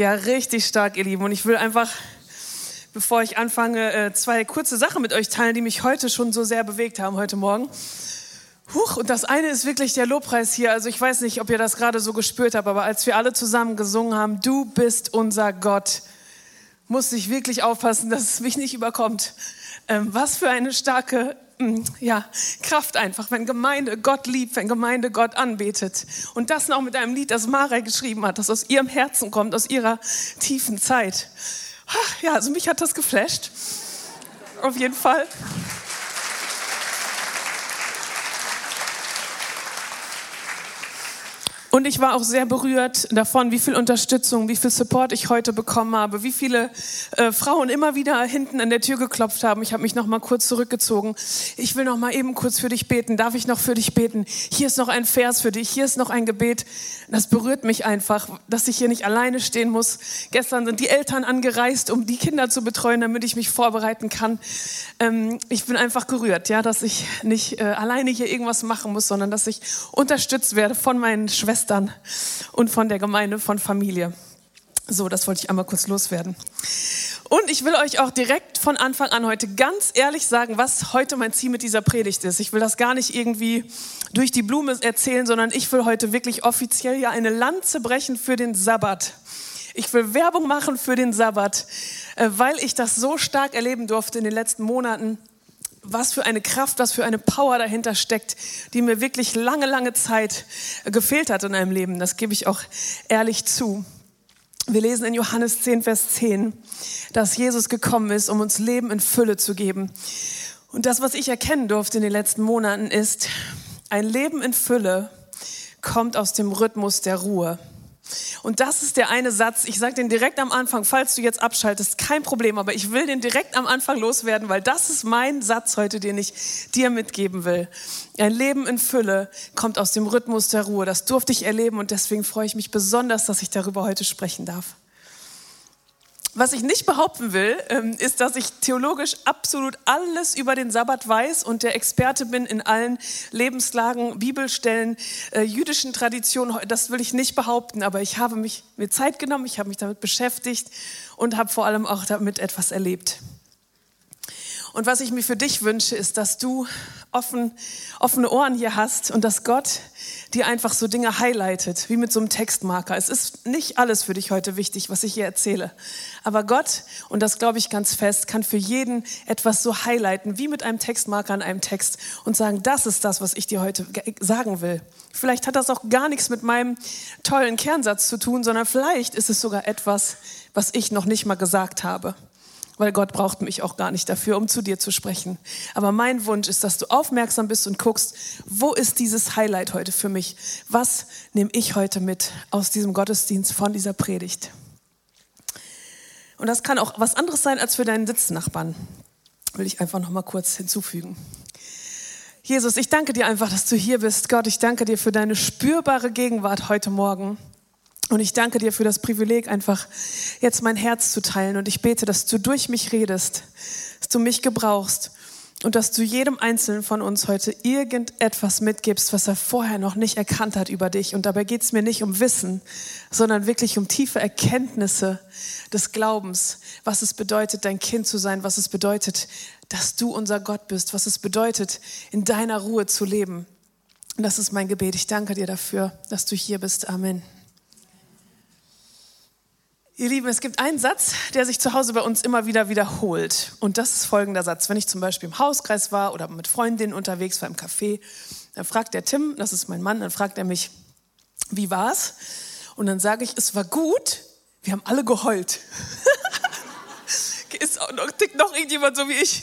Ja, richtig stark, ihr Lieben. Und ich will einfach, bevor ich anfange, äh, zwei kurze Sachen mit euch teilen, die mich heute schon so sehr bewegt haben, heute Morgen. Huch, und das eine ist wirklich der Lobpreis hier. Also ich weiß nicht, ob ihr das gerade so gespürt habt, aber als wir alle zusammen gesungen haben, du bist unser Gott, musste ich wirklich aufpassen, dass es mich nicht überkommt. Ähm, was für eine starke ja, Kraft einfach, wenn Gemeinde Gott liebt, wenn Gemeinde Gott anbetet. Und das noch mit einem Lied, das Mara geschrieben hat, das aus ihrem Herzen kommt, aus ihrer tiefen Zeit. Ja, also mich hat das geflasht. Auf jeden Fall. Und ich war auch sehr berührt davon, wie viel Unterstützung, wie viel Support ich heute bekommen habe, wie viele äh, Frauen immer wieder hinten an der Tür geklopft haben. Ich habe mich noch mal kurz zurückgezogen. Ich will noch mal eben kurz für dich beten. Darf ich noch für dich beten? Hier ist noch ein Vers für dich. Hier ist noch ein Gebet. Das berührt mich einfach, dass ich hier nicht alleine stehen muss. Gestern sind die Eltern angereist, um die Kinder zu betreuen, damit ich mich vorbereiten kann. Ähm, ich bin einfach gerührt, ja, dass ich nicht äh, alleine hier irgendwas machen muss, sondern dass ich unterstützt werde von meinen Schwestern Schwestern und von der Gemeinde, von Familie. So, das wollte ich einmal kurz loswerden. Und ich will euch auch direkt von Anfang an heute ganz ehrlich sagen, was heute mein Ziel mit dieser Predigt ist. Ich will das gar nicht irgendwie durch die Blume erzählen, sondern ich will heute wirklich offiziell ja eine Lanze brechen für den Sabbat. Ich will Werbung machen für den Sabbat, äh, weil ich das so stark erleben durfte in den letzten Monaten was für eine Kraft, was für eine Power dahinter steckt, die mir wirklich lange, lange Zeit gefehlt hat in einem Leben. Das gebe ich auch ehrlich zu. Wir lesen in Johannes 10, Vers 10, dass Jesus gekommen ist, um uns Leben in Fülle zu geben. Und das, was ich erkennen durfte in den letzten Monaten, ist, ein Leben in Fülle kommt aus dem Rhythmus der Ruhe. Und das ist der eine Satz. Ich sage den direkt am Anfang, falls du jetzt abschaltest, kein Problem, aber ich will den direkt am Anfang loswerden, weil das ist mein Satz heute, den ich dir mitgeben will. Ein Leben in Fülle kommt aus dem Rhythmus der Ruhe. Das durfte ich erleben und deswegen freue ich mich besonders, dass ich darüber heute sprechen darf. Was ich nicht behaupten will, ähm, ist, dass ich theologisch absolut alles über den Sabbat weiß und der Experte bin in allen Lebenslagen, Bibelstellen, äh, jüdischen Traditionen. Das will ich nicht behaupten, aber ich habe mich mir Zeit genommen, ich habe mich damit beschäftigt und habe vor allem auch damit etwas erlebt. Und was ich mir für dich wünsche, ist, dass du offen, offene Ohren hier hast und dass Gott dir einfach so Dinge highlightet, wie mit so einem Textmarker. Es ist nicht alles für dich heute wichtig, was ich hier erzähle. Aber Gott, und das glaube ich ganz fest, kann für jeden etwas so highlighten, wie mit einem Textmarker an einem Text und sagen, das ist das, was ich dir heute sagen will. Vielleicht hat das auch gar nichts mit meinem tollen Kernsatz zu tun, sondern vielleicht ist es sogar etwas, was ich noch nicht mal gesagt habe weil Gott braucht mich auch gar nicht dafür, um zu dir zu sprechen. Aber mein Wunsch ist, dass du aufmerksam bist und guckst, wo ist dieses Highlight heute für mich? Was nehme ich heute mit aus diesem Gottesdienst, von dieser Predigt? Und das kann auch was anderes sein als für deinen Sitznachbarn. Will ich einfach noch mal kurz hinzufügen. Jesus, ich danke dir einfach, dass du hier bist. Gott, ich danke dir für deine spürbare Gegenwart heute Morgen. Und ich danke dir für das Privileg, einfach jetzt mein Herz zu teilen. Und ich bete, dass du durch mich redest, dass du mich gebrauchst und dass du jedem Einzelnen von uns heute irgendetwas mitgibst, was er vorher noch nicht erkannt hat über dich. Und dabei geht es mir nicht um Wissen, sondern wirklich um tiefe Erkenntnisse des Glaubens, was es bedeutet, dein Kind zu sein, was es bedeutet, dass du unser Gott bist, was es bedeutet, in deiner Ruhe zu leben. Und das ist mein Gebet. Ich danke dir dafür, dass du hier bist. Amen. Ihr Lieben, es gibt einen Satz, der sich zu Hause bei uns immer wieder wiederholt. Und das ist folgender Satz. Wenn ich zum Beispiel im Hauskreis war oder mit Freundinnen unterwegs war im Café, dann fragt der Tim, das ist mein Mann, dann fragt er mich, wie war's? Und dann sage ich, es war gut, wir haben alle geheult. ist auch noch, tickt noch irgendjemand so wie ich?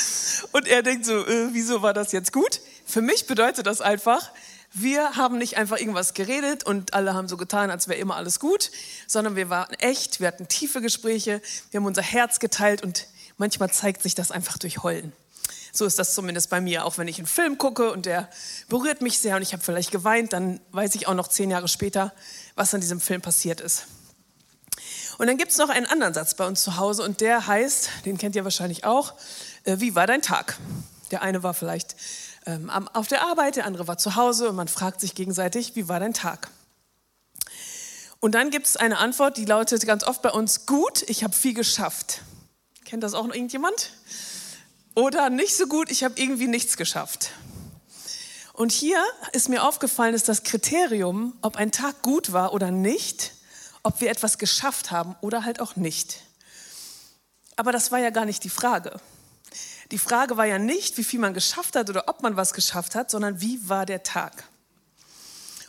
Und er denkt so, äh, wieso war das jetzt gut? Für mich bedeutet das einfach, wir haben nicht einfach irgendwas geredet und alle haben so getan, als wäre immer alles gut, sondern wir waren echt, wir hatten tiefe Gespräche, wir haben unser Herz geteilt und manchmal zeigt sich das einfach durch Heulen. So ist das zumindest bei mir. Auch wenn ich einen Film gucke und der berührt mich sehr und ich habe vielleicht geweint, dann weiß ich auch noch zehn Jahre später, was an diesem Film passiert ist. Und dann gibt es noch einen anderen Satz bei uns zu Hause und der heißt, den kennt ihr wahrscheinlich auch, äh, wie war dein Tag? Der eine war vielleicht ähm, auf der Arbeit, der andere war zu Hause und man fragt sich gegenseitig, wie war dein Tag? Und dann gibt es eine Antwort, die lautet ganz oft bei uns, gut, ich habe viel geschafft. Kennt das auch noch irgendjemand? Oder nicht so gut, ich habe irgendwie nichts geschafft. Und hier ist mir aufgefallen, ist das Kriterium, ob ein Tag gut war oder nicht, ob wir etwas geschafft haben oder halt auch nicht. Aber das war ja gar nicht die Frage. Die Frage war ja nicht, wie viel man geschafft hat oder ob man was geschafft hat, sondern wie war der Tag.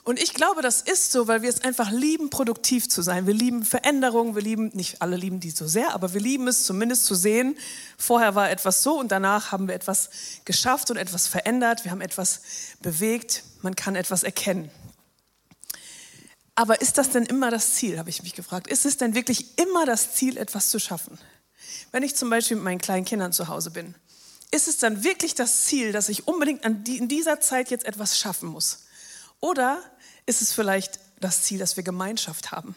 Und ich glaube, das ist so, weil wir es einfach lieben, produktiv zu sein. Wir lieben Veränderungen, wir lieben, nicht alle lieben die so sehr, aber wir lieben es zumindest zu sehen, vorher war etwas so und danach haben wir etwas geschafft und etwas verändert, wir haben etwas bewegt, man kann etwas erkennen. Aber ist das denn immer das Ziel, habe ich mich gefragt. Ist es denn wirklich immer das Ziel, etwas zu schaffen? Wenn ich zum Beispiel mit meinen kleinen Kindern zu Hause bin, ist es dann wirklich das Ziel, dass ich unbedingt in dieser Zeit jetzt etwas schaffen muss? Oder ist es vielleicht das Ziel, dass wir Gemeinschaft haben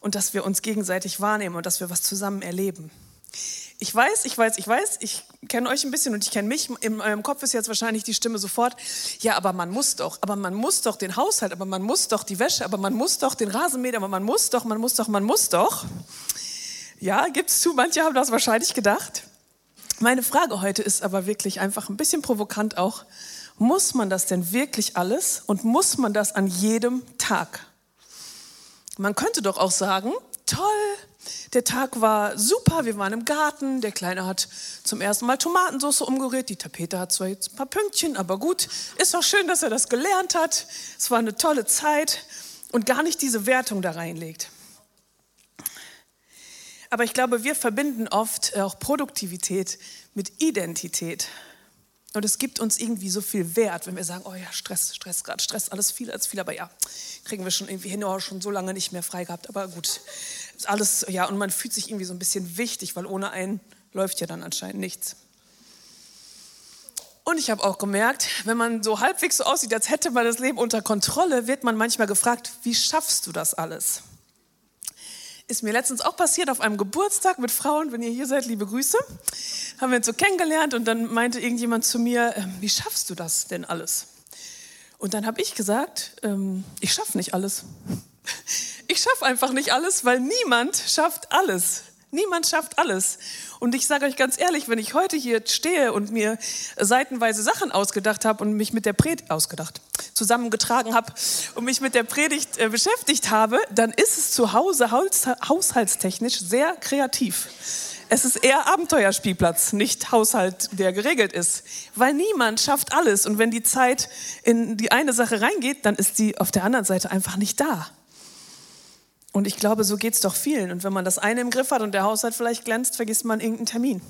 und dass wir uns gegenseitig wahrnehmen und dass wir was zusammen erleben. Ich weiß, ich weiß, ich weiß, ich kenne euch ein bisschen und ich kenne mich. In eurem Kopf ist jetzt wahrscheinlich die Stimme sofort, ja, aber man muss doch, aber man muss doch den Haushalt, aber man muss doch die Wäsche, aber man muss doch den Rasenmäher, aber man muss doch, man muss doch, man muss doch. Ja, gibt's zu, manche haben das wahrscheinlich gedacht. Meine Frage heute ist aber wirklich einfach ein bisschen provokant auch. Muss man das denn wirklich alles und muss man das an jedem Tag? Man könnte doch auch sagen, toll, der Tag war super, wir waren im Garten, der Kleine hat zum ersten Mal Tomatensauce umgerührt, die Tapete hat zwar jetzt ein paar Pünktchen, aber gut, ist doch schön, dass er das gelernt hat. Es war eine tolle Zeit und gar nicht diese Wertung da reinlegt. Aber ich glaube, wir verbinden oft auch Produktivität mit Identität. Und es gibt uns irgendwie so viel Wert, wenn wir sagen, oh ja, Stress, Stress, gerade Stress, alles viel als viel, aber ja, kriegen wir schon irgendwie hin, oh, schon so lange nicht mehr frei gehabt, aber gut, ist alles, ja, und man fühlt sich irgendwie so ein bisschen wichtig, weil ohne einen läuft ja dann anscheinend nichts. Und ich habe auch gemerkt, wenn man so halbwegs so aussieht, als hätte man das Leben unter Kontrolle, wird man manchmal gefragt, wie schaffst du das alles? Ist mir letztens auch passiert auf einem Geburtstag mit Frauen, wenn ihr hier seid, liebe Grüße. Haben wir uns so kennengelernt und dann meinte irgendjemand zu mir, ähm, wie schaffst du das denn alles? Und dann habe ich gesagt, ähm, ich schaffe nicht alles. Ich schaffe einfach nicht alles, weil niemand schafft alles. Niemand schafft alles. Und ich sage euch ganz ehrlich, wenn ich heute hier stehe und mir seitenweise Sachen ausgedacht habe und mich mit der Predigt ausgedacht, zusammengetragen habe und mich mit der Predigt äh, beschäftigt habe, dann ist es zu Hause haushaltstechnisch sehr kreativ. Es ist eher Abenteuerspielplatz, nicht Haushalt, der geregelt ist. Weil niemand schafft alles. Und wenn die Zeit in die eine Sache reingeht, dann ist sie auf der anderen Seite einfach nicht da. Und ich glaube, so geht es doch vielen. Und wenn man das eine im Griff hat und der Haushalt vielleicht glänzt, vergisst man irgendeinen Termin.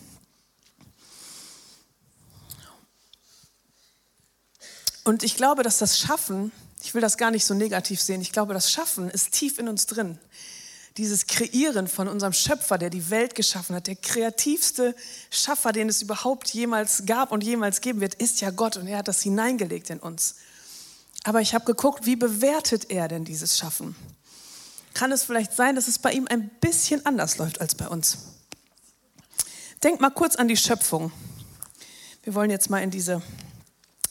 Und ich glaube, dass das Schaffen, ich will das gar nicht so negativ sehen, ich glaube, das Schaffen ist tief in uns drin. Dieses Kreieren von unserem Schöpfer, der die Welt geschaffen hat, der kreativste Schaffer, den es überhaupt jemals gab und jemals geben wird, ist ja Gott und er hat das hineingelegt in uns. Aber ich habe geguckt, wie bewertet er denn dieses Schaffen? Kann es vielleicht sein, dass es bei ihm ein bisschen anders läuft als bei uns. Denkt mal kurz an die Schöpfung. Wir wollen jetzt mal in diese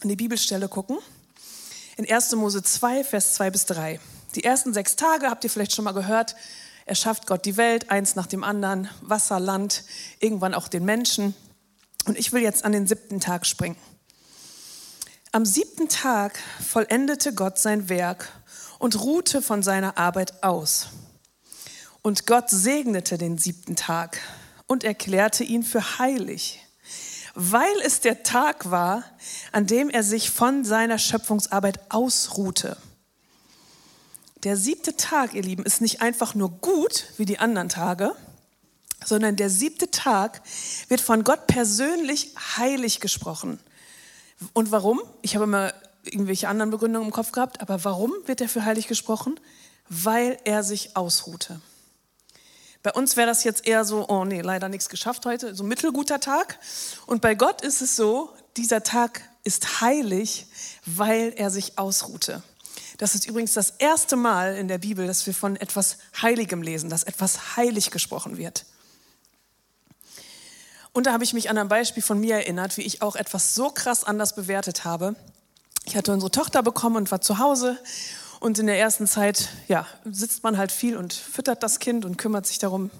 in die Bibelstelle gucken. In 1. Mose 2, Vers 2 bis 3. Die ersten sechs Tage habt ihr vielleicht schon mal gehört. Er schafft Gott die Welt, eins nach dem anderen, Wasser, Land, irgendwann auch den Menschen. Und ich will jetzt an den siebten Tag springen. Am siebten Tag vollendete Gott sein Werk und ruhte von seiner Arbeit aus. Und Gott segnete den siebten Tag und erklärte ihn für heilig, weil es der Tag war, an dem er sich von seiner Schöpfungsarbeit ausruhte. Der siebte Tag, ihr Lieben, ist nicht einfach nur gut wie die anderen Tage, sondern der siebte Tag wird von Gott persönlich heilig gesprochen. Und warum? Ich habe immer irgendwelche anderen Begründungen im Kopf gehabt. Aber warum wird er für heilig gesprochen? Weil er sich ausruhte. Bei uns wäre das jetzt eher so, oh nee, leider nichts geschafft heute, so mittelguter Tag. Und bei Gott ist es so, dieser Tag ist heilig, weil er sich ausruhte. Das ist übrigens das erste Mal in der Bibel, dass wir von etwas Heiligem lesen, dass etwas heilig gesprochen wird. Und da habe ich mich an ein Beispiel von mir erinnert, wie ich auch etwas so krass anders bewertet habe. Ich hatte unsere Tochter bekommen und war zu Hause Und in der ersten Zeit, ja, sitzt man halt viel und füttert das Kind und kümmert sich darum,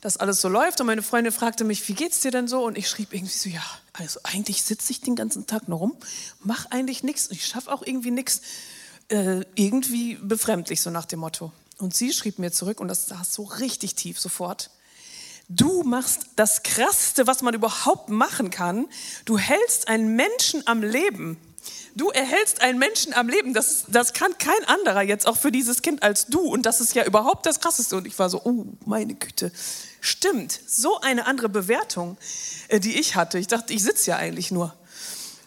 dass alles so läuft. Und meine Freundin fragte mich, wie geht's dir denn so? Und ich schrieb irgendwie so, ja, also eigentlich sitze ich den ganzen Tag nur rum, mach eigentlich nichts. Ich schaffe auch irgendwie nichts. Äh, irgendwie befremdlich, so nach dem Motto. Und sie schrieb mir zurück, und das saß so richtig tief sofort. Du machst das Krasseste, was man überhaupt machen kann. Du hältst einen Menschen am Leben. Du erhältst einen Menschen am Leben. Das, das kann kein anderer jetzt auch für dieses Kind als du. Und das ist ja überhaupt das Krasseste. Und ich war so, oh, meine Güte. Stimmt, so eine andere Bewertung, äh, die ich hatte. Ich dachte, ich sitze ja eigentlich nur.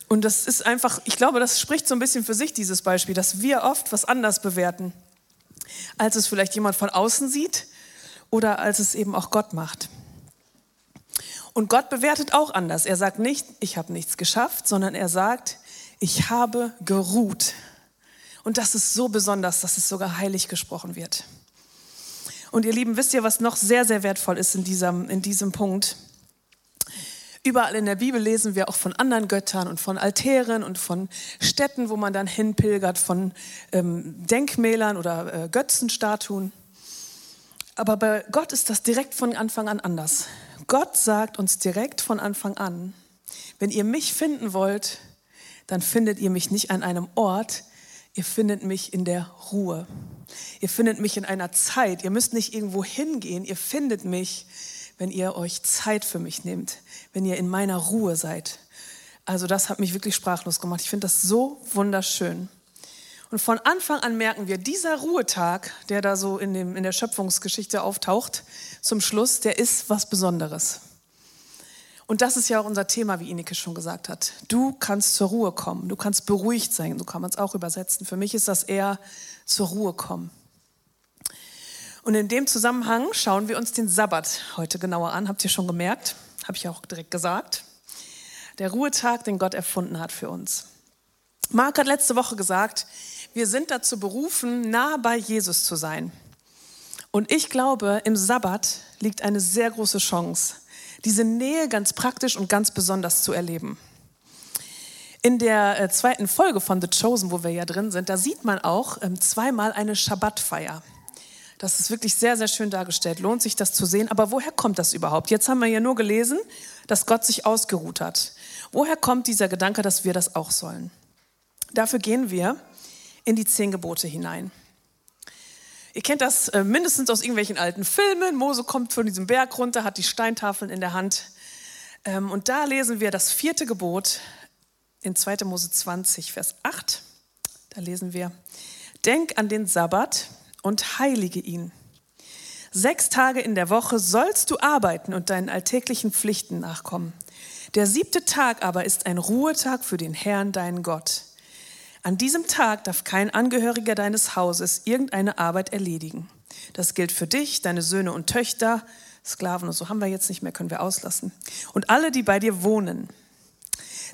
Und das ist einfach, ich glaube, das spricht so ein bisschen für sich, dieses Beispiel, dass wir oft was anders bewerten, als es vielleicht jemand von außen sieht oder als es eben auch Gott macht. Und Gott bewertet auch anders. Er sagt nicht, ich habe nichts geschafft, sondern er sagt, ich habe geruht. Und das ist so besonders, dass es sogar heilig gesprochen wird. Und ihr Lieben, wisst ihr, was noch sehr, sehr wertvoll ist in diesem, in diesem Punkt? Überall in der Bibel lesen wir auch von anderen Göttern und von Altären und von Städten, wo man dann hinpilgert, von ähm, Denkmälern oder äh, Götzenstatuen. Aber bei Gott ist das direkt von Anfang an anders. Gott sagt uns direkt von Anfang an, wenn ihr mich finden wollt, dann findet ihr mich nicht an einem Ort, ihr findet mich in der Ruhe. Ihr findet mich in einer Zeit. Ihr müsst nicht irgendwo hingehen, ihr findet mich, wenn ihr euch Zeit für mich nehmt, wenn ihr in meiner Ruhe seid. Also das hat mich wirklich sprachlos gemacht. Ich finde das so wunderschön. Und von Anfang an merken wir, dieser Ruhetag, der da so in, dem, in der Schöpfungsgeschichte auftaucht, zum Schluss, der ist was Besonderes. Und das ist ja auch unser Thema, wie Ineke schon gesagt hat. Du kannst zur Ruhe kommen, du kannst beruhigt sein, so kann man es auch übersetzen. Für mich ist das eher zur Ruhe kommen. Und in dem Zusammenhang schauen wir uns den Sabbat heute genauer an. Habt ihr schon gemerkt? Habe ich auch direkt gesagt. Der Ruhetag, den Gott erfunden hat für uns. Marc hat letzte Woche gesagt, wir sind dazu berufen, nah bei Jesus zu sein. Und ich glaube, im Sabbat liegt eine sehr große Chance, diese Nähe ganz praktisch und ganz besonders zu erleben. In der äh, zweiten Folge von The Chosen, wo wir ja drin sind, da sieht man auch ähm, zweimal eine Schabbatfeier. Das ist wirklich sehr, sehr schön dargestellt. Lohnt sich das zu sehen. Aber woher kommt das überhaupt? Jetzt haben wir ja nur gelesen, dass Gott sich ausgeruht hat. Woher kommt dieser Gedanke, dass wir das auch sollen? Dafür gehen wir in die zehn Gebote hinein. Ihr kennt das äh, mindestens aus irgendwelchen alten Filmen. Mose kommt von diesem Berg runter, hat die Steintafeln in der Hand. Ähm, und da lesen wir das vierte Gebot in 2. Mose 20, Vers 8. Da lesen wir, Denk an den Sabbat und heilige ihn. Sechs Tage in der Woche sollst du arbeiten und deinen alltäglichen Pflichten nachkommen. Der siebte Tag aber ist ein Ruhetag für den Herrn, deinen Gott. An diesem Tag darf kein Angehöriger deines Hauses irgendeine Arbeit erledigen. Das gilt für dich, deine Söhne und Töchter, Sklaven und so haben wir jetzt nicht mehr, können wir auslassen. Und alle, die bei dir wohnen.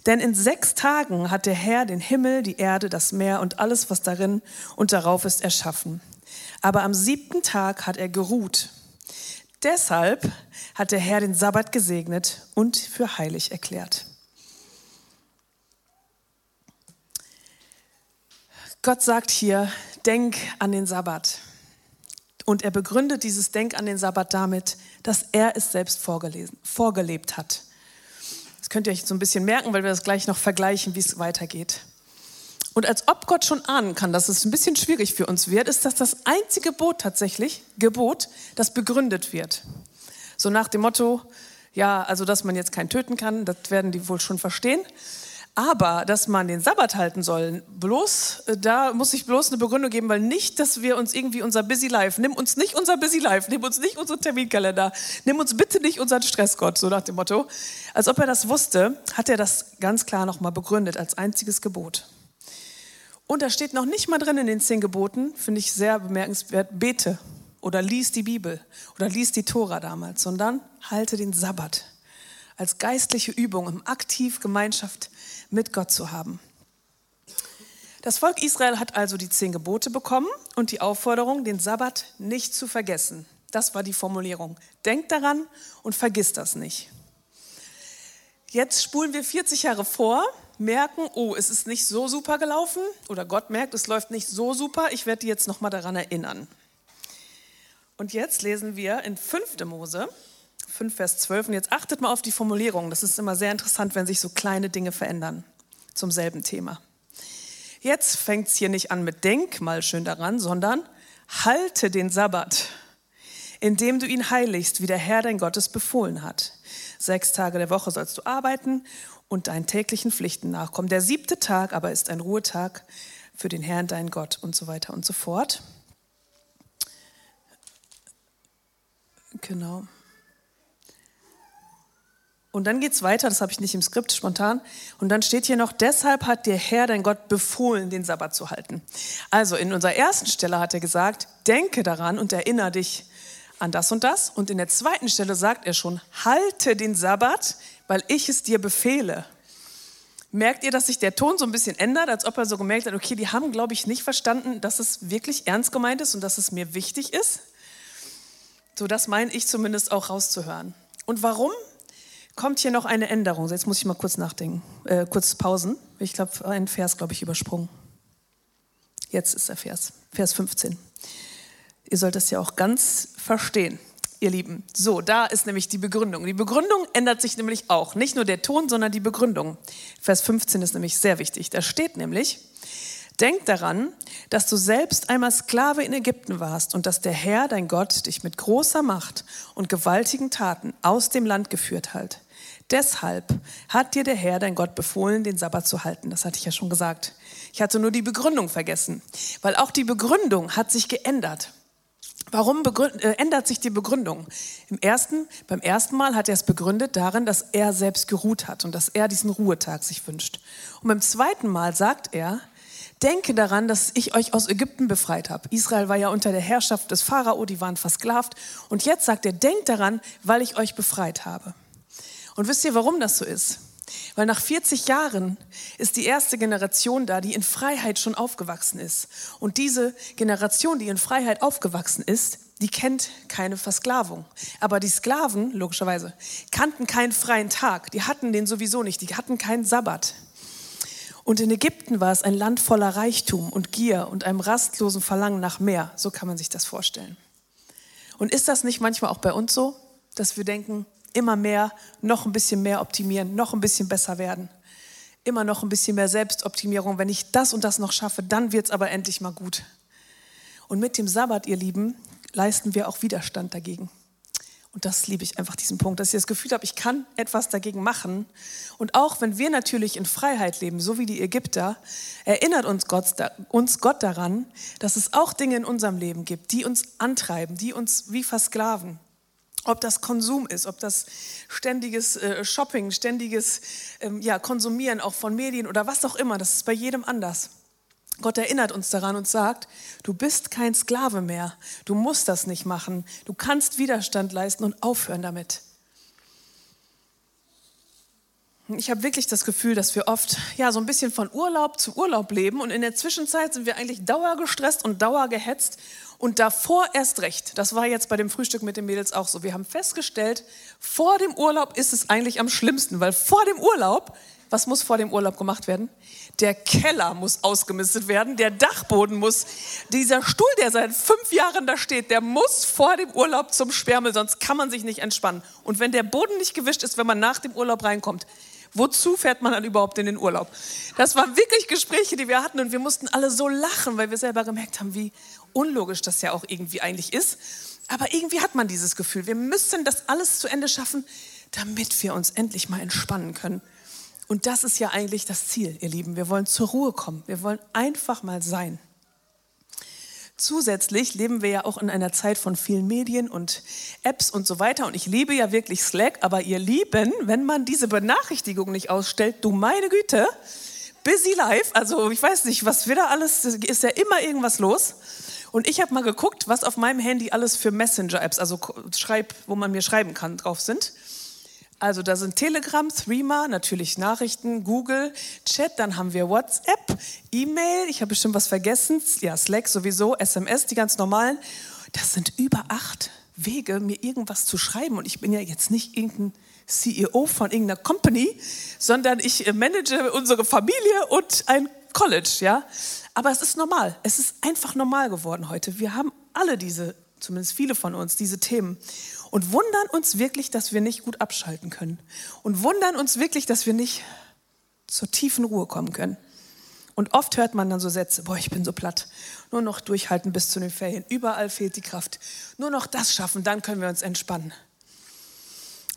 Denn in sechs Tagen hat der Herr den Himmel, die Erde, das Meer und alles, was darin und darauf ist, erschaffen. Aber am siebten Tag hat er geruht. Deshalb hat der Herr den Sabbat gesegnet und für heilig erklärt. Gott sagt hier, denk an den Sabbat. Und er begründet dieses Denk an den Sabbat damit, dass er es selbst vorgelebt hat. Das könnt ihr euch so ein bisschen merken, weil wir das gleich noch vergleichen, wie es weitergeht. Und als ob Gott schon ahnen kann, dass es ein bisschen schwierig für uns wird, ist das das einzige Gebot tatsächlich, Gebot, das begründet wird. So nach dem Motto, ja, also dass man jetzt keinen töten kann, das werden die wohl schon verstehen. Aber dass man den Sabbat halten soll, bloß, äh, da muss ich bloß eine Begründung geben, weil nicht, dass wir uns irgendwie unser Busy Life, nimm uns nicht unser Busy Life, nimm uns nicht unseren Terminkalender, nimm uns bitte nicht unseren Stressgott, so nach dem Motto. Als ob er das wusste, hat er das ganz klar nochmal begründet als einziges Gebot. Und da steht noch nicht mal drin in den zehn Geboten, finde ich sehr bemerkenswert, bete oder lies die Bibel oder lies die Tora damals, sondern halte den Sabbat als geistliche Übung, um aktiv Gemeinschaft mit Gott zu haben. Das Volk Israel hat also die zehn Gebote bekommen und die Aufforderung, den Sabbat nicht zu vergessen. Das war die Formulierung. Denkt daran und vergisst das nicht. Jetzt spulen wir 40 Jahre vor. merken, oh, es ist nicht so super gelaufen oder Gott merkt, es läuft nicht so super, ich werde die jetzt nochmal daran erinnern. Und jetzt lesen wir in 5. Mose 5, Vers 12 und jetzt achtet mal auf die Formulierung, das ist immer sehr interessant, wenn sich so kleine Dinge verändern zum selben Thema. Jetzt fängt es hier nicht an mit Denk mal schön daran, sondern halte den Sabbat, indem du ihn heiligst, wie der Herr dein Gott es befohlen hat. Sechs Tage der Woche sollst du arbeiten und deinen täglichen Pflichten nachkommen. Der siebte Tag aber ist ein Ruhetag für den Herrn, dein Gott und so weiter und so fort. Genau. Und dann geht es weiter, das habe ich nicht im Skript spontan. Und dann steht hier noch, deshalb hat der Herr, dein Gott, befohlen, den Sabbat zu halten. Also in unserer ersten Stelle hat er gesagt, denke daran und erinnere dich an das und das. Und in der zweiten Stelle sagt er schon, halte den Sabbat, weil ich es dir befehle. Merkt ihr, dass sich der Ton so ein bisschen ändert, als ob er so gemerkt hat, okay, die haben, glaube ich, nicht verstanden, dass es wirklich ernst gemeint ist und dass es mir wichtig ist? So, das meine ich zumindest auch rauszuhören. Und warum? Kommt hier noch eine Änderung. Jetzt muss ich mal kurz nachdenken, äh, kurz pausen. Ich glaube, ein Vers, glaube ich, übersprungen. Jetzt ist der Vers, Vers 15. Ihr sollt das ja auch ganz verstehen, ihr Lieben. So, da ist nämlich die Begründung. Die Begründung ändert sich nämlich auch. Nicht nur der Ton, sondern die Begründung. Vers 15 ist nämlich sehr wichtig. Da steht nämlich, Denk daran, dass du selbst einmal Sklave in Ägypten warst und dass der Herr, dein Gott, dich mit großer Macht und gewaltigen Taten aus dem Land geführt hat. Deshalb hat dir der Herr, dein Gott, befohlen, den Sabbat zu halten. Das hatte ich ja schon gesagt. Ich hatte nur die Begründung vergessen, weil auch die Begründung hat sich geändert. Warum äh, ändert sich die Begründung? Im ersten, beim ersten Mal hat er es begründet darin, dass er selbst geruht hat und dass er diesen Ruhetag sich wünscht. Und beim zweiten Mal sagt er, denke daran, dass ich euch aus Ägypten befreit habe. Israel war ja unter der Herrschaft des Pharao, die waren versklavt. Und jetzt sagt er, denkt daran, weil ich euch befreit habe. Und wisst ihr, warum das so ist? Weil nach 40 Jahren ist die erste Generation da, die in Freiheit schon aufgewachsen ist. Und diese Generation, die in Freiheit aufgewachsen ist, die kennt keine Versklavung. Aber die Sklaven, logischerweise, kannten keinen freien Tag. Die hatten den sowieso nicht. Die hatten keinen Sabbat. Und in Ägypten war es ein Land voller Reichtum und Gier und einem rastlosen Verlangen nach mehr. So kann man sich das vorstellen. Und ist das nicht manchmal auch bei uns so, dass wir denken, immer mehr, noch ein bisschen mehr optimieren, noch ein bisschen besser werden. Immer noch ein bisschen mehr Selbstoptimierung. Wenn ich das und das noch schaffe, dann wird es aber endlich mal gut. Und mit dem Sabbat, ihr Lieben, leisten wir auch Widerstand dagegen. Und das liebe ich einfach, diesen Punkt, dass ich das Gefühl habe, ich kann etwas dagegen machen. Und auch wenn wir natürlich in Freiheit leben, so wie die Ägypter, erinnert uns Gott, uns Gott daran, dass es auch Dinge in unserem Leben gibt, die uns antreiben, die uns wie versklaven. Ob das Konsum ist, ob das ständiges äh, Shopping, ständiges ähm, ja, Konsumieren auch von Medien oder was auch immer, das ist bei jedem anders. Gott erinnert uns daran und sagt, du bist kein Sklave mehr, du musst das nicht machen, du kannst Widerstand leisten und aufhören damit. Ich habe wirklich das Gefühl, dass wir oft ja so ein bisschen von Urlaub zu Urlaub leben und in der Zwischenzeit sind wir eigentlich dauergestresst und dauergehetzt und davor erst recht. Das war jetzt bei dem Frühstück mit den Mädels auch so. Wir haben festgestellt, vor dem Urlaub ist es eigentlich am schlimmsten, weil vor dem Urlaub, was muss vor dem Urlaub gemacht werden? Der Keller muss ausgemistet werden, der Dachboden muss, dieser Stuhl, der seit fünf Jahren da steht, der muss vor dem Urlaub zum Sperrmüll, sonst kann man sich nicht entspannen. Und wenn der Boden nicht gewischt ist, wenn man nach dem Urlaub reinkommt, Wozu fährt man dann überhaupt in den Urlaub? Das waren wirklich Gespräche, die wir hatten und wir mussten alle so lachen, weil wir selber gemerkt haben, wie unlogisch das ja auch irgendwie eigentlich ist. Aber irgendwie hat man dieses Gefühl, wir müssen das alles zu Ende schaffen, damit wir uns endlich mal entspannen können. Und das ist ja eigentlich das Ziel, ihr Lieben. Wir wollen zur Ruhe kommen. Wir wollen einfach mal sein. Zusätzlich leben wir ja auch in einer Zeit von vielen Medien und Apps und so weiter. Und ich liebe ja wirklich Slack, aber ihr Lieben, wenn man diese Benachrichtigung nicht ausstellt, du meine Güte, busy life, also ich weiß nicht, was wieder alles, ist ja immer irgendwas los. Und ich habe mal geguckt, was auf meinem Handy alles für Messenger-Apps, also Schreib, wo man mir schreiben kann, drauf sind. Also da sind Telegram, Threema, natürlich Nachrichten, Google, Chat, dann haben wir WhatsApp, E-Mail, ich habe bestimmt was vergessen, ja, Slack sowieso, SMS, die ganz normalen. Das sind über acht Wege, mir irgendwas zu schreiben. Und ich bin ja jetzt nicht irgendein CEO von irgendeiner Company, sondern ich äh, manage unsere Familie und ein College, ja. Aber es ist normal. Es ist einfach normal geworden heute. Wir haben alle diese, zumindest viele von uns, diese Themen und wundern uns wirklich, dass wir nicht gut abschalten können und wundern uns wirklich, dass wir nicht zur tiefen Ruhe kommen können. Und oft hört man dann so Sätze, boah, ich bin so platt. Nur noch durchhalten bis zu den Ferien. Überall fehlt die Kraft. Nur noch das schaffen, dann können wir uns entspannen.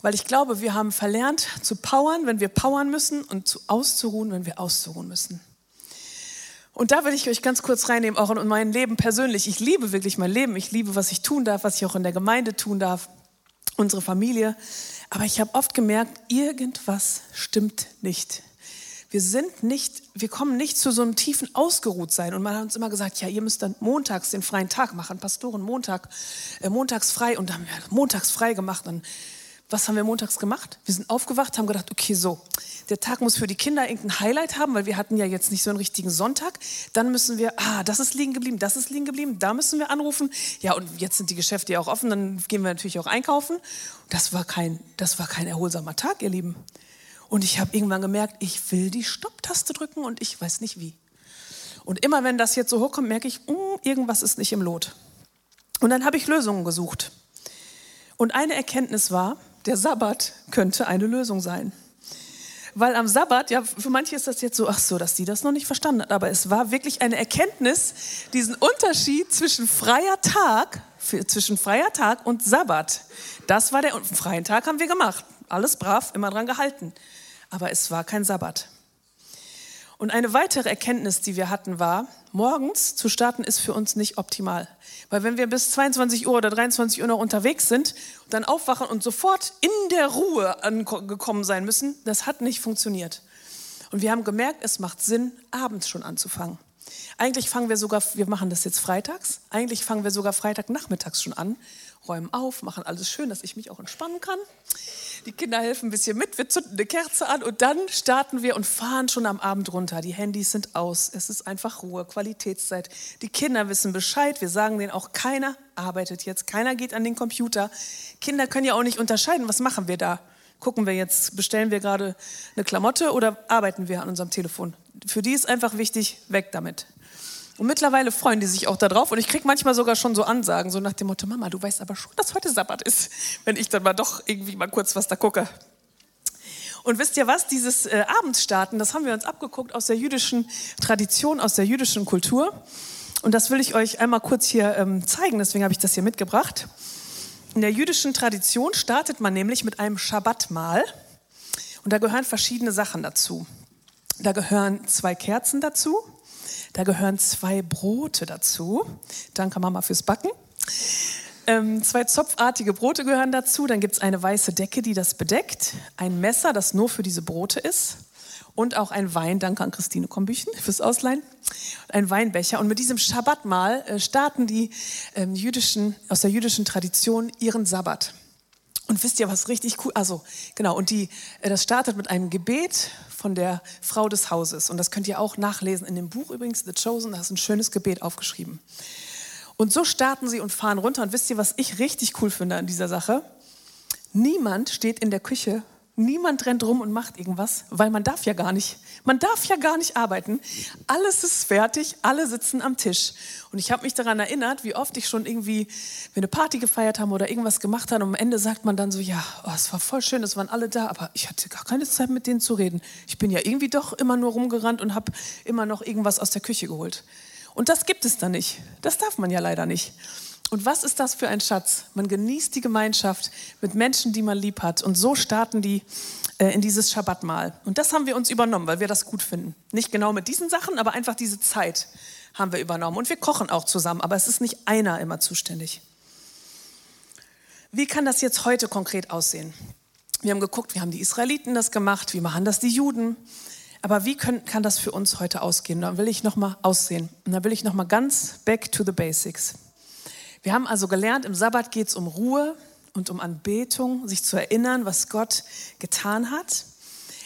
Weil ich glaube, wir haben verlernt zu powern, wenn wir powern müssen und zu auszuruhen, wenn wir auszuruhen müssen. Und da will ich euch ganz kurz reinnehmen, auch in mein Leben persönlich. Ich liebe wirklich mein Leben. Ich liebe, was ich tun darf, was ich auch in der Gemeinde tun darf, unsere Familie. Aber ich habe oft gemerkt, irgendwas stimmt nicht wir sind nicht, wir kommen nicht zu so einem tiefen Ausgeruhtsein. Und man hat uns immer gesagt, ja, ihr müsst dann montags den freien Tag machen, Pastoren Montag, äh, montags frei. Und dann haben wir montags frei gemacht. Und was haben wir montags gemacht? Wir sind aufgewacht, haben gedacht, okay, so, der Tag muss für die Kinder irgendein Highlight haben, weil wir hatten ja jetzt nicht so einen richtigen Sonntag. Dann müssen wir, ah, das ist liegen geblieben, das ist liegen geblieben, da müssen wir anrufen. Ja, und jetzt sind die Geschäfte ja auch offen, dann gehen wir natürlich auch einkaufen. Das war kein, das war kein erholsamer Tag, ihr Lieben. Und ich habe irgendwann gemerkt, ich will die Stopptaste drücken und ich weiß nicht wie. Und immer wenn das jetzt so hochkommt, merke ich, mm, irgendwas ist nicht im Lot. Und dann habe ich Lösungen gesucht. Und eine Erkenntnis war, der Sabbat könnte eine Lösung sein. Weil am Sabbat, ja, für manche ist das jetzt so, ach so, dass die das noch nicht verstanden hat, aber es war wirklich eine Erkenntnis, diesen Unterschied zwischen freier Tag, zwischen freier Tag und Sabbat. Das war der, freien Tag haben wir gemacht. Alles brav, immer dran gehalten aber es war kein Sabbat. Und eine weitere Erkenntnis, die wir hatten, war, morgens zu starten ist für uns nicht optimal. Weil wenn wir bis 22 Uhr oder 23 Uhr noch unterwegs sind, dann aufwachen und sofort in der Ruhe angekommen sein müssen, das hat nicht funktioniert. Und wir haben gemerkt, es macht Sinn, abends schon anzufangen. Eigentlich fangen wir sogar, wir machen das jetzt freitags, eigentlich fangen wir sogar Freitagnachmittags schon an, räumen auf, machen alles schön, dass ich mich auch entspannen kann. Die Kinder helfen ein bisschen mit, wir zünden eine Kerze an und dann starten wir und fahren schon am Abend runter. Die Handys sind aus, es ist einfach Ruhe, Qualitätszeit. Die Kinder wissen Bescheid, wir sagen denen auch, keiner arbeitet jetzt, keiner geht an den Computer. Kinder können ja auch nicht unterscheiden, was machen wir da? Gucken wir jetzt, bestellen wir gerade eine Klamotte oder arbeiten wir an unserem Telefon? Für die ist einfach wichtig, weg damit. Und mittlerweile freuen die sich auch darauf. Und ich kriege manchmal sogar schon so Ansagen, so nach dem Motto, Mama, du weißt aber schon, dass heute Sabbat ist, wenn ich dann mal doch irgendwie mal kurz was da gucke. Und wisst ihr was, dieses äh, Abendstarten, das haben wir uns abgeguckt aus der jüdischen Tradition, aus der jüdischen Kultur. Und das will ich euch einmal kurz hier ähm, zeigen, deswegen habe ich das hier mitgebracht. In der jüdischen Tradition startet man nämlich mit einem Schabbatmahl. Und da gehören verschiedene Sachen dazu. Da gehören zwei Kerzen dazu, da gehören zwei Brote dazu. Danke Mama fürs Backen. Ähm, zwei zopfartige Brote gehören dazu. Dann gibt es eine weiße Decke, die das bedeckt. Ein Messer, das nur für diese Brote ist. Und auch ein Wein. Danke an Christine Kombüchen fürs Ausleihen. Ein Weinbecher. Und mit diesem Schabbatmahl äh, starten die ähm, jüdischen, aus der jüdischen Tradition ihren Sabbat. Und wisst ihr, was richtig cool, also genau, und die, äh, das startet mit einem Gebet von der Frau des Hauses. Und das könnt ihr auch nachlesen in dem Buch übrigens, The Chosen, da ist ein schönes Gebet aufgeschrieben. Und so starten sie und fahren runter. Und wisst ihr, was ich richtig cool finde an dieser Sache? Niemand steht in der Küche Niemand rennt rum und macht irgendwas, weil man darf ja gar nicht. Man darf ja gar nicht arbeiten. Alles ist fertig, alle sitzen am Tisch. Und ich habe mich daran erinnert, wie oft ich schon irgendwie, wir eine Party gefeiert haben oder irgendwas gemacht haben. Und am Ende sagt man dann so, ja, oh, es war voll schön, es waren alle da, aber ich hatte gar keine Zeit, mit denen zu reden. Ich bin ja irgendwie doch immer nur rumgerannt und habe immer noch irgendwas aus der Küche geholt. Und das gibt es dann nicht. Das darf man ja leider nicht. Und was ist das für ein Schatz? Man genießt die Gemeinschaft mit Menschen, die man lieb hat. Und so starten die äh, in dieses Schabbatmahl. Und das haben wir uns übernommen, weil wir das gut finden. Nicht genau mit diesen Sachen, aber einfach diese Zeit haben wir übernommen. Und wir kochen auch zusammen, aber es ist nicht einer immer zuständig. Wie kann das jetzt heute konkret aussehen? Wir haben geguckt, wie haben die Israeliten das gemacht, wie machen das die Juden. Aber wie können, kann das für uns heute ausgehen? Da will ich noch mal aussehen. Und da will ich noch mal ganz back to the basics. Wir haben also gelernt, im Sabbat geht es um Ruhe und um Anbetung, sich zu erinnern, was Gott getan hat.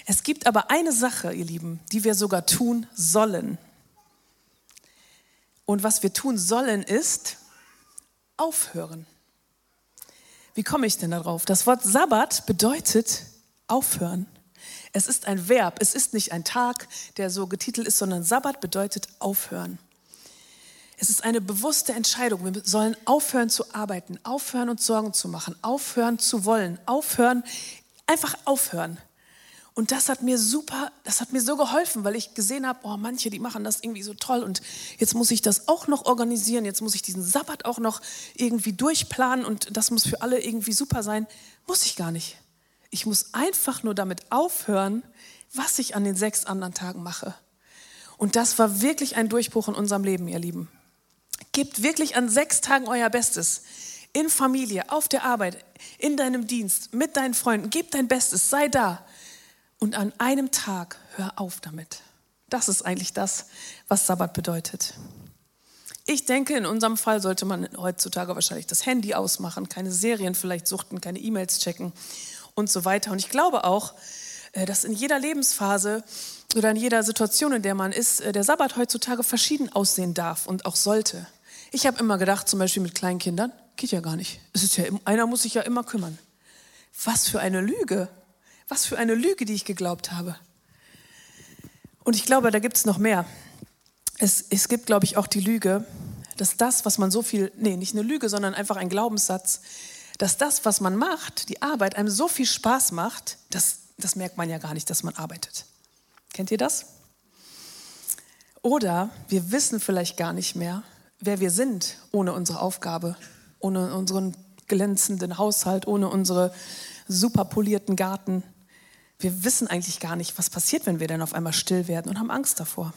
Es gibt aber eine Sache, ihr Lieben, die wir sogar tun sollen. Und was wir tun sollen, ist aufhören. Wie komme ich denn darauf? Das Wort Sabbat bedeutet Aufhören. Es ist ein Verb, es ist nicht ein Tag, der so getitelt ist, sondern Sabbat bedeutet aufhören. Es ist eine bewusste Entscheidung. Wir sollen aufhören zu arbeiten, aufhören uns Sorgen zu machen, aufhören zu wollen, aufhören, einfach aufhören. Und das hat mir super, das hat mir so geholfen, weil ich gesehen habe, oh, manche, die machen das irgendwie so toll und jetzt muss ich das auch noch organisieren, jetzt muss ich diesen Sabbat auch noch irgendwie durchplanen und das muss für alle irgendwie super sein. Muss ich gar nicht. Ich muss einfach nur damit aufhören, was ich an den sechs anderen Tagen mache. Und das war wirklich ein Durchbruch in unserem Leben, ihr Lieben. Gebt wirklich an sechs Tagen euer Bestes. In Familie, auf der Arbeit, in deinem Dienst, mit deinen Freunden. Gebt dein Bestes, sei da. Und an einem Tag hör auf damit. Das ist eigentlich das, was Sabbat bedeutet. Ich denke, in unserem Fall sollte man heutzutage wahrscheinlich das Handy ausmachen, keine Serien vielleicht suchten, keine E-Mails checken und so weiter. Und ich glaube auch, äh, dass in jeder Lebensphase oder in jeder Situation, in der man ist, äh, der Sabbat heutzutage verschieden aussehen darf und auch sollte. Ich habe immer gedacht, zum Beispiel mit kleinen Kindern, geht ja gar nicht. Es ist ja, einer muss sich ja immer kümmern. Was für eine Lüge. Was für eine Lüge, die ich geglaubt habe. Und ich glaube, da gibt es noch mehr. Es, es gibt, glaube ich, auch die Lüge, dass das, was man so viel, nee, nicht eine Lüge, sondern einfach ein Glaubenssatz, dass das, was man macht, die Arbeit, einem so viel Spaß macht, das, das merkt man ja gar nicht, dass man arbeitet. Kennt ihr das? Oder wir wissen vielleicht gar nicht mehr, wer wir sind ohne unsere Aufgabe, ohne unseren glänzenden Haushalt, ohne unsere super polierten Garten, wir wissen eigentlich gar nicht, was passiert, wenn wir dann auf einmal still werden und haben Angst davor.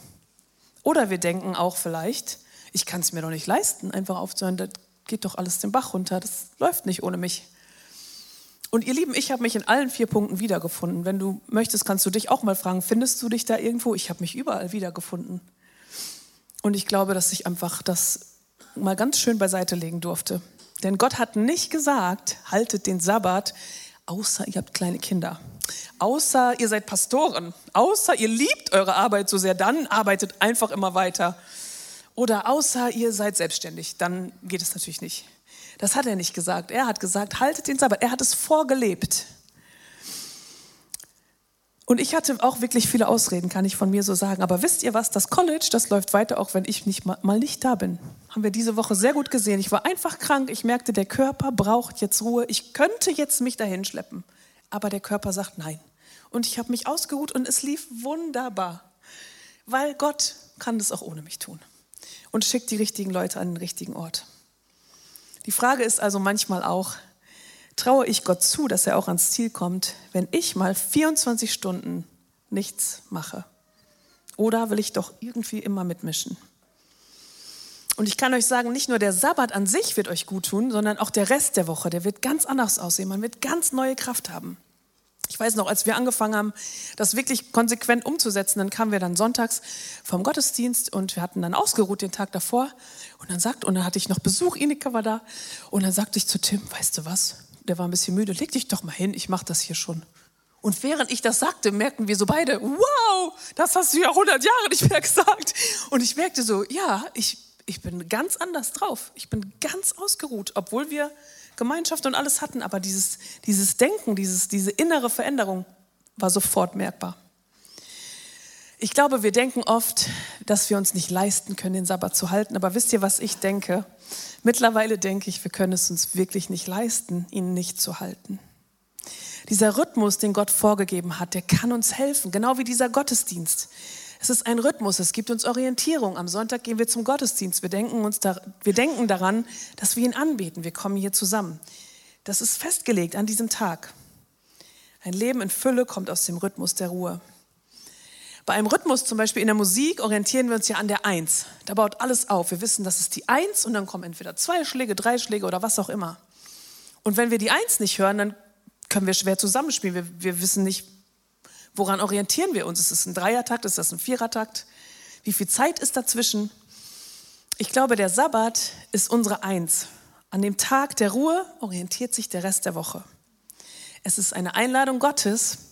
Oder wir denken auch vielleicht, ich kann es mir doch nicht leisten, einfach aufzuhören, das geht doch alles den Bach runter, das läuft nicht ohne mich. Und ihr Lieben, ich habe mich in allen vier Punkten wiedergefunden. Wenn du möchtest, kannst du dich auch mal fragen, findest du dich da irgendwo? Ich habe mich überall wiedergefunden. Und ich glaube, dass ich einfach das mal ganz schön beiseite legen durfte. Denn Gott hat nicht gesagt, haltet den Sabbat, außer ihr habt kleine Kinder außer ihr seid Pastoren, außer ihr liebt eure Arbeit so sehr, dann arbeitet einfach immer weiter. Oder außer ihr seid selbstständig, dann geht es natürlich nicht. Das hat er nicht gesagt. Er hat gesagt, haltet den Sabbat. Er hat es vorgelebt. Und ich hatte auch wirklich viele Ausreden, kann ich von mir so sagen. Aber wisst ihr was? Das College, das läuft weiter, auch wenn ich nicht mal, mal nicht da bin. Haben wir diese Woche sehr gut gesehen. Ich war einfach krank. Ich merkte, der Körper braucht jetzt Ruhe. Ich könnte jetzt mich dahin schleppen. Aber der Körper sagt nein und ich habe mich ausgeruht und es lief wunderbar, weil Gott kann das auch ohne mich tun und schickt die richtigen Leute an den richtigen Ort. Die Frage ist also manchmal auch, traue ich Gott zu, dass er auch ans Ziel kommt, wenn ich mal 24 Stunden nichts mache? Oder will ich doch irgendwie immer mitmischen? Und ich kann euch sagen, nicht nur der Sabbat an sich wird euch gut tun, sondern auch der Rest der Woche, der wird ganz anders aussehen. Man wird ganz neue Kraft haben. Ich weiß noch, als wir angefangen haben, das wirklich konsequent umzusetzen, dann kamen wir dann sonntags vom Gottesdienst und wir hatten dann ausgeruht den Tag davor. Und dann sagt, und dann hatte ich noch Besuch, Inika war da. Und dann sagte ich zu Tim, weißt du was? Der war ein bisschen müde, leg dich doch mal hin, ich mache das hier schon. Und während ich das sagte, merkten wir so beide, wow, das hast du ja 100 Jahre nicht mehr gesagt. Und ich merkte so, ja, ich, ich bin ganz anders drauf. Ich bin ganz ausgeruht, obwohl wir Gemeinschaft und alles hatten, aber dieses, dieses Denken, dieses, diese innere Veränderung war sofort merkbar. Ich glaube, wir denken oft, dass wir uns nicht leisten können, den Sabbat zu halten. Aber wisst ihr, was ich denke? Mittlerweile denke ich, wir können es uns wirklich nicht leisten, ihn nicht zu halten. Dieser Rhythmus, den Gott vorgegeben hat, der kann uns helfen, genau wie dieser Gottesdienst. Es ist ein Rhythmus, es gibt uns Orientierung. Am Sonntag gehen wir zum Gottesdienst. Wir denken, uns da, wir denken daran, dass wir ihn anbeten. Wir kommen hier zusammen. Das ist festgelegt an diesem Tag. Ein Leben in Fülle kommt aus dem Rhythmus der Ruhe. Bei einem Rhythmus, zum Beispiel in der Musik, orientieren wir uns ja an der Eins. Da baut alles auf. Wir wissen, das ist die Eins und dann kommen entweder zwei Schläge, drei Schläge oder was auch immer. Und wenn wir die Eins nicht hören, dann können wir schwer zusammenspielen. Wir, wir wissen nicht, Woran orientieren wir uns? Ist es ein Dreiertakt? Ist das ein Vierertakt? Wie viel Zeit ist dazwischen? Ich glaube, der Sabbat ist unsere Eins. An dem Tag der Ruhe orientiert sich der Rest der Woche. Es ist eine Einladung Gottes,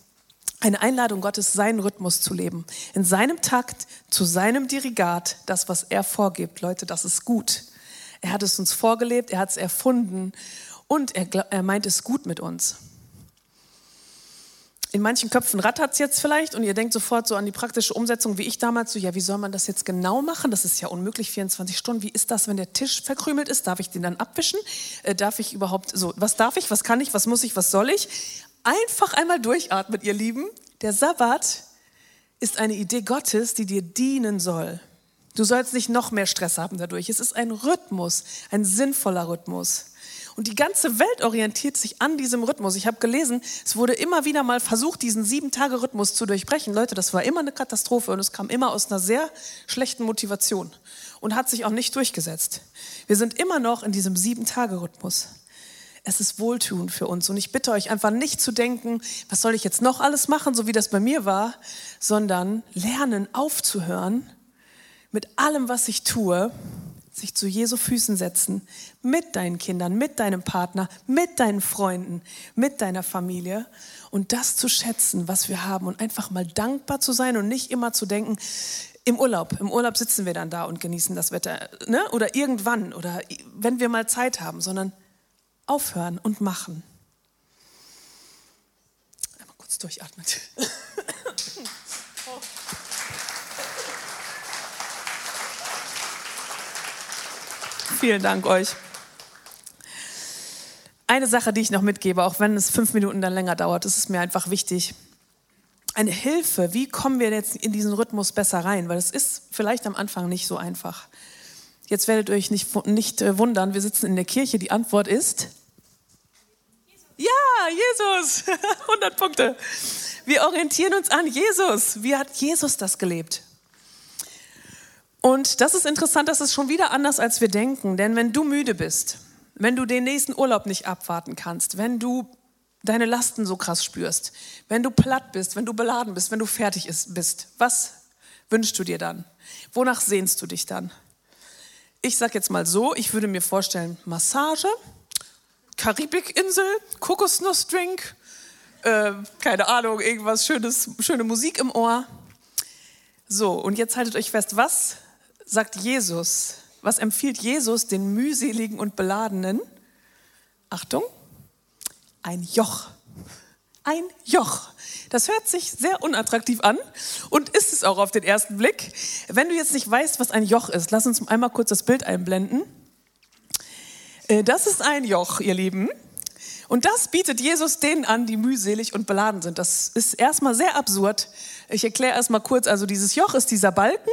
eine Einladung Gottes, seinen Rhythmus zu leben. In seinem Takt, zu seinem Dirigat, das, was er vorgibt. Leute, das ist gut. Er hat es uns vorgelebt, er hat es erfunden und er, er meint es gut mit uns. in manchen Köpfen rattert es jetzt vielleicht und ihr denkt sofort so an die praktische Umsetzung, wie ich damals, so, ja, wie soll man das jetzt genau machen? Das ist ja unmöglich, 24 Stunden. Wie ist das, wenn der Tisch verkrümelt ist? Darf ich den dann abwischen? Äh, darf ich überhaupt, so, was darf ich, was kann ich, was muss ich, was soll ich? Einfach einmal durchatmen, ihr Lieben. Der Sabbat ist eine Idee Gottes, die dir dienen soll. Du sollst nicht noch mehr Stress haben dadurch. Es ist ein Rhythmus, ein sinnvoller Rhythmus. Und die ganze Welt orientiert sich an diesem Rhythmus. Ich habe gelesen, es wurde immer wieder mal versucht, diesen Sieben-Tage-Rhythmus zu durchbrechen. Leute, das war immer eine Katastrophe und es kam immer aus einer sehr schlechten Motivation und hat sich auch nicht durchgesetzt. Wir sind immer noch in diesem Sieben-Tage-Rhythmus. Es ist wohltuend für uns. Und ich bitte euch einfach nicht zu denken, was soll ich jetzt noch alles machen, so wie das bei mir war, sondern lernen aufzuhören mit allem, was ich tue sich zu Jesu Füßen setzen, mit deinen Kindern, mit deinem Partner, mit deinen Freunden, mit deiner Familie und das zu schätzen, was wir haben und einfach mal dankbar zu sein und nicht immer zu denken, im Urlaub, im Urlaub sitzen wir dann da und genießen das Wetter, ne? oder irgendwann oder wenn wir mal Zeit haben, sondern aufhören und machen. Einmal kurz durchatmen. Vielen Dank euch. Eine Sache, die ich noch mitgebe, auch wenn es fünf Minuten dann länger dauert, ist mir einfach wichtig. Eine Hilfe, wie kommen wir jetzt in diesen Rhythmus besser rein? Weil es ist vielleicht am Anfang nicht so einfach. Jetzt werdet ihr euch nicht, nicht äh, wundern, wir sitzen in der Kirche. Die Antwort ist ja, Jesus. 100 Punkte. Wir orientieren uns an Jesus. Wie hat Jesus das gelebt? Und das ist interessant, das ist schon wieder anders, als wir denken. Denn wenn du müde bist, wenn du den nächsten Urlaub nicht abwarten kannst, wenn du deine Lasten so krass spürst, wenn du platt bist, wenn du beladen bist, wenn du fertig bist, was wünschst du dir dann? Wonach sehnst du dich dann? Ich sag jetzt mal so, ich würde mir vorstellen, Massage, Karibikinsel, Kokosnussdrink, äh, keine Ahnung, irgendwas Schönes, schöne Musik im Ohr. So, und jetzt haltet euch fest, was sagt Jesus? Was empfiehlt Jesus den mühseligen und beladenen? Achtung, ein Joch. Ein Joch. Das hört sich sehr unattraktiv an und ist es auch auf den ersten Blick. Wenn du jetzt nicht weißt, was ein Joch ist, lass uns einmal kurz das Bild einblenden. Äh, das ist ein Joch, ihr Lieben. Und das bietet Jesus denen an, die mühselig und beladen sind. Das ist erstmal sehr absurd. Ich erkläre erstmal kurz, also dieses Joch ist dieser Balken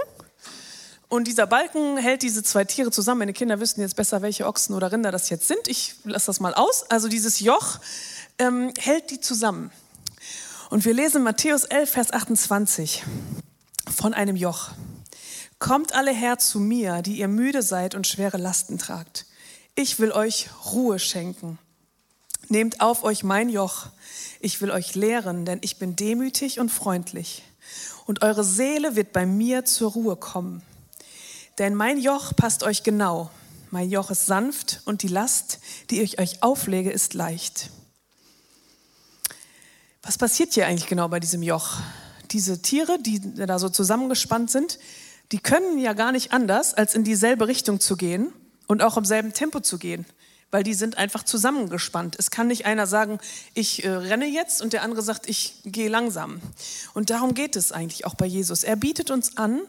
und dieser Balken hält diese zwei Tiere zusammen. Meine Kinder wüssten jetzt besser, welche Ochsen oder Rinder das jetzt sind. Ich lasse das mal aus. Also dieses Joch ähm, hält die zusammen. Und wir lesen Matthäus 11, Vers 28 von einem Joch. Kommt alle her zu mir, die ihr müde seid und schwere Lasten tragt. Ich will euch Ruhe schenken. Nehmt auf euch mein Joch. Ich will euch lehren, denn ich bin demütig und freundlich. Und eure Seele wird bei mir zur Ruhe kommen. Denn mein Joch passt euch genau. Mein Joch ist sanft und die Last, die ich euch auflege, ist leicht. Was passiert hier eigentlich genau bei diesem Joch? Diese Tiere, die da so zusammengespannt sind, die können ja gar nicht anders, als in dieselbe Richtung zu gehen und auch im selben Tempo zu gehen, weil die sind einfach zusammengespannt. Es kann nicht einer sagen, ich äh, renne jetzt und der andere sagt, ich gehe langsam. Und darum geht es eigentlich auch bei Jesus. Er bietet uns an,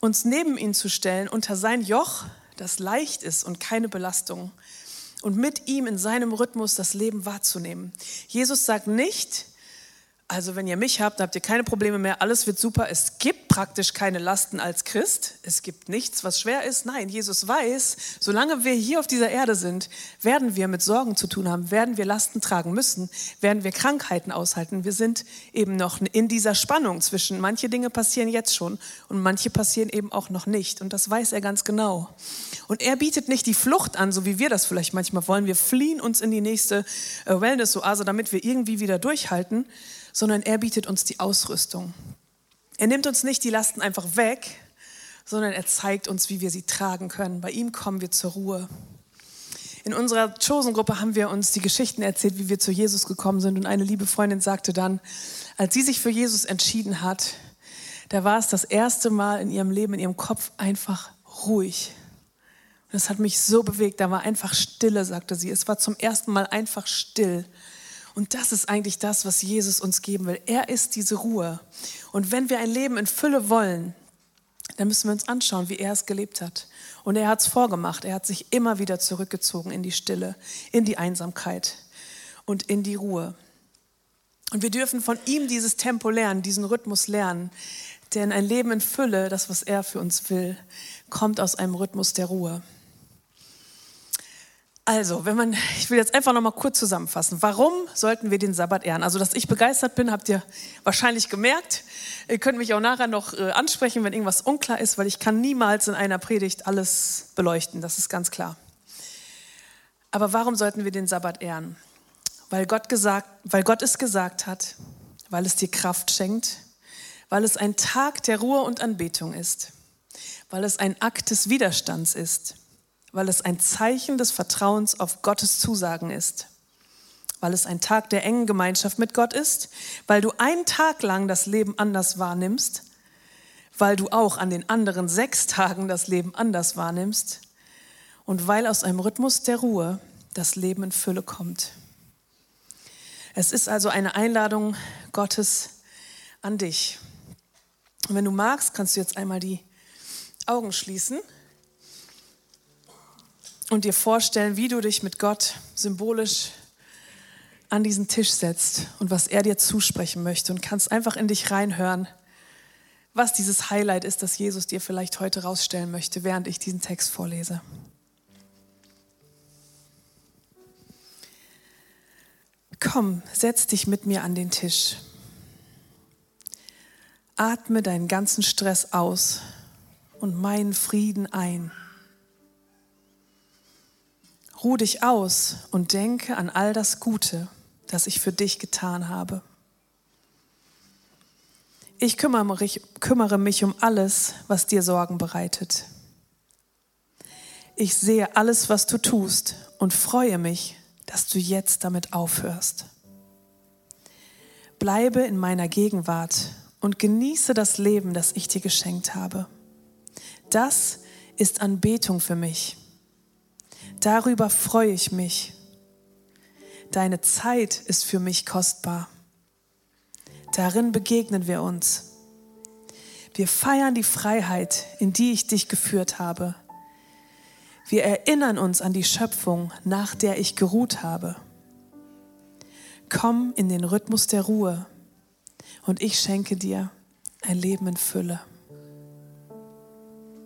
uns neben ihn zu stellen unter sein Joch, das leicht ist und keine Belastung, und mit ihm in seinem Rhythmus das Leben wahrzunehmen. Jesus sagt nicht, also wenn ihr mich habt, habt ihr keine Probleme mehr, alles wird super. Es gibt praktisch keine Lasten als Christ. Es gibt nichts, was schwer ist. Nein, Jesus weiß, solange wir hier auf dieser Erde sind, werden wir mit Sorgen zu tun haben, werden wir Lasten tragen müssen, werden wir Krankheiten aushalten. Wir sind eben noch in dieser Spannung zwischen manche Dinge passieren jetzt schon und manche passieren eben auch noch nicht. Und das weiß er ganz genau. Und er bietet nicht die Flucht an, so wie wir das vielleicht manchmal wollen. Wir fliehen uns in die nächste äh, Wellness-Oase, damit wir irgendwie wieder durchhalten sondern er bietet uns die Ausrüstung. Er nimmt uns nicht die Lasten einfach weg, sondern er zeigt uns, wie wir sie tragen können. Bei ihm kommen wir zur Ruhe. In unserer Chosen-Gruppe haben wir uns die Geschichten erzählt, wie wir zu Jesus gekommen sind. Und eine liebe Freundin sagte dann, als sie sich für Jesus entschieden hat, da war es das erste Mal in ihrem Leben, in ihrem Kopf einfach ruhig. Und das hat mich so bewegt. Da war einfach Stille, sagte sie. Es war zum ersten Mal einfach still. Und das ist eigentlich das, was Jesus uns geben will. Er ist diese Ruhe. Und wenn wir ein Leben in Fülle wollen, dann müssen wir uns anschauen, wie er es gelebt hat. Und er hat es vorgemacht. Er hat sich immer wieder zurückgezogen in die Stille, in die Einsamkeit und in die Ruhe. Und wir dürfen von ihm dieses Tempo lernen, diesen Rhythmus lernen. Denn ein Leben in Fülle, das, was er für uns will, kommt aus einem Rhythmus der Ruhe. Also, wenn man, ich will jetzt einfach noch mal kurz zusammenfassen. Warum sollten wir den Sabbat ehren? Also, dass ich begeistert bin, habt ihr wahrscheinlich gemerkt. Ihr könnt mich auch nachher noch äh, ansprechen, wenn irgendwas unklar ist, weil ich kann niemals in einer Predigt alles beleuchten. Das ist ganz klar. Aber warum sollten wir den Sabbat ehren? Weil Gott, gesagt, weil Gott es gesagt hat, weil es dir Kraft schenkt, weil es ein Tag der Ruhe und Anbetung ist, weil es ein Akt des Widerstands ist, weil es ein Zeichen des Vertrauens auf Gottes Zusagen ist, weil es ein Tag der engen Gemeinschaft mit Gott ist, weil du einen Tag lang das Leben anders wahrnimmst, weil du auch an den anderen sechs Tagen das Leben anders wahrnimmst. Und weil aus einem Rhythmus der Ruhe das Leben in Fülle kommt. Es ist also eine Einladung Gottes an dich. Und wenn du magst, kannst du jetzt einmal die Augen schließen und dir vorstellen, wie du dich mit Gott symbolisch an diesen Tisch setzt und was er dir zusprechen möchte und kannst einfach in dich reinhören, was dieses Highlight ist, das Jesus dir vielleicht heute rausstellen möchte, während ich diesen Text vorlese. Komm, setz dich mit mir an den Tisch. Atme deinen ganzen Stress aus und meinen Frieden ein. Ruh dich aus und denke an all das Gute, das ich für dich getan habe. Ich kümmere mich, um alles, was dir Sorgen bereitet. Ich sehe alles, was du tust und freue mich, dass du jetzt damit aufhörst. Bleibe in meiner Gegenwart und genieße das Leben, das ich dir geschenkt habe. Das ist Anbetung für mich. Darüber freue ich mich. Deine Zeit ist für mich kostbar. Darin begegnen wir uns. Wir feiern die Freiheit, in die ich dich geführt habe. Wir erinnern uns an die Schöpfung, nach der ich geruht habe. Komm in den Rhythmus der Ruhe und ich schenke dir ein Leben in Fülle.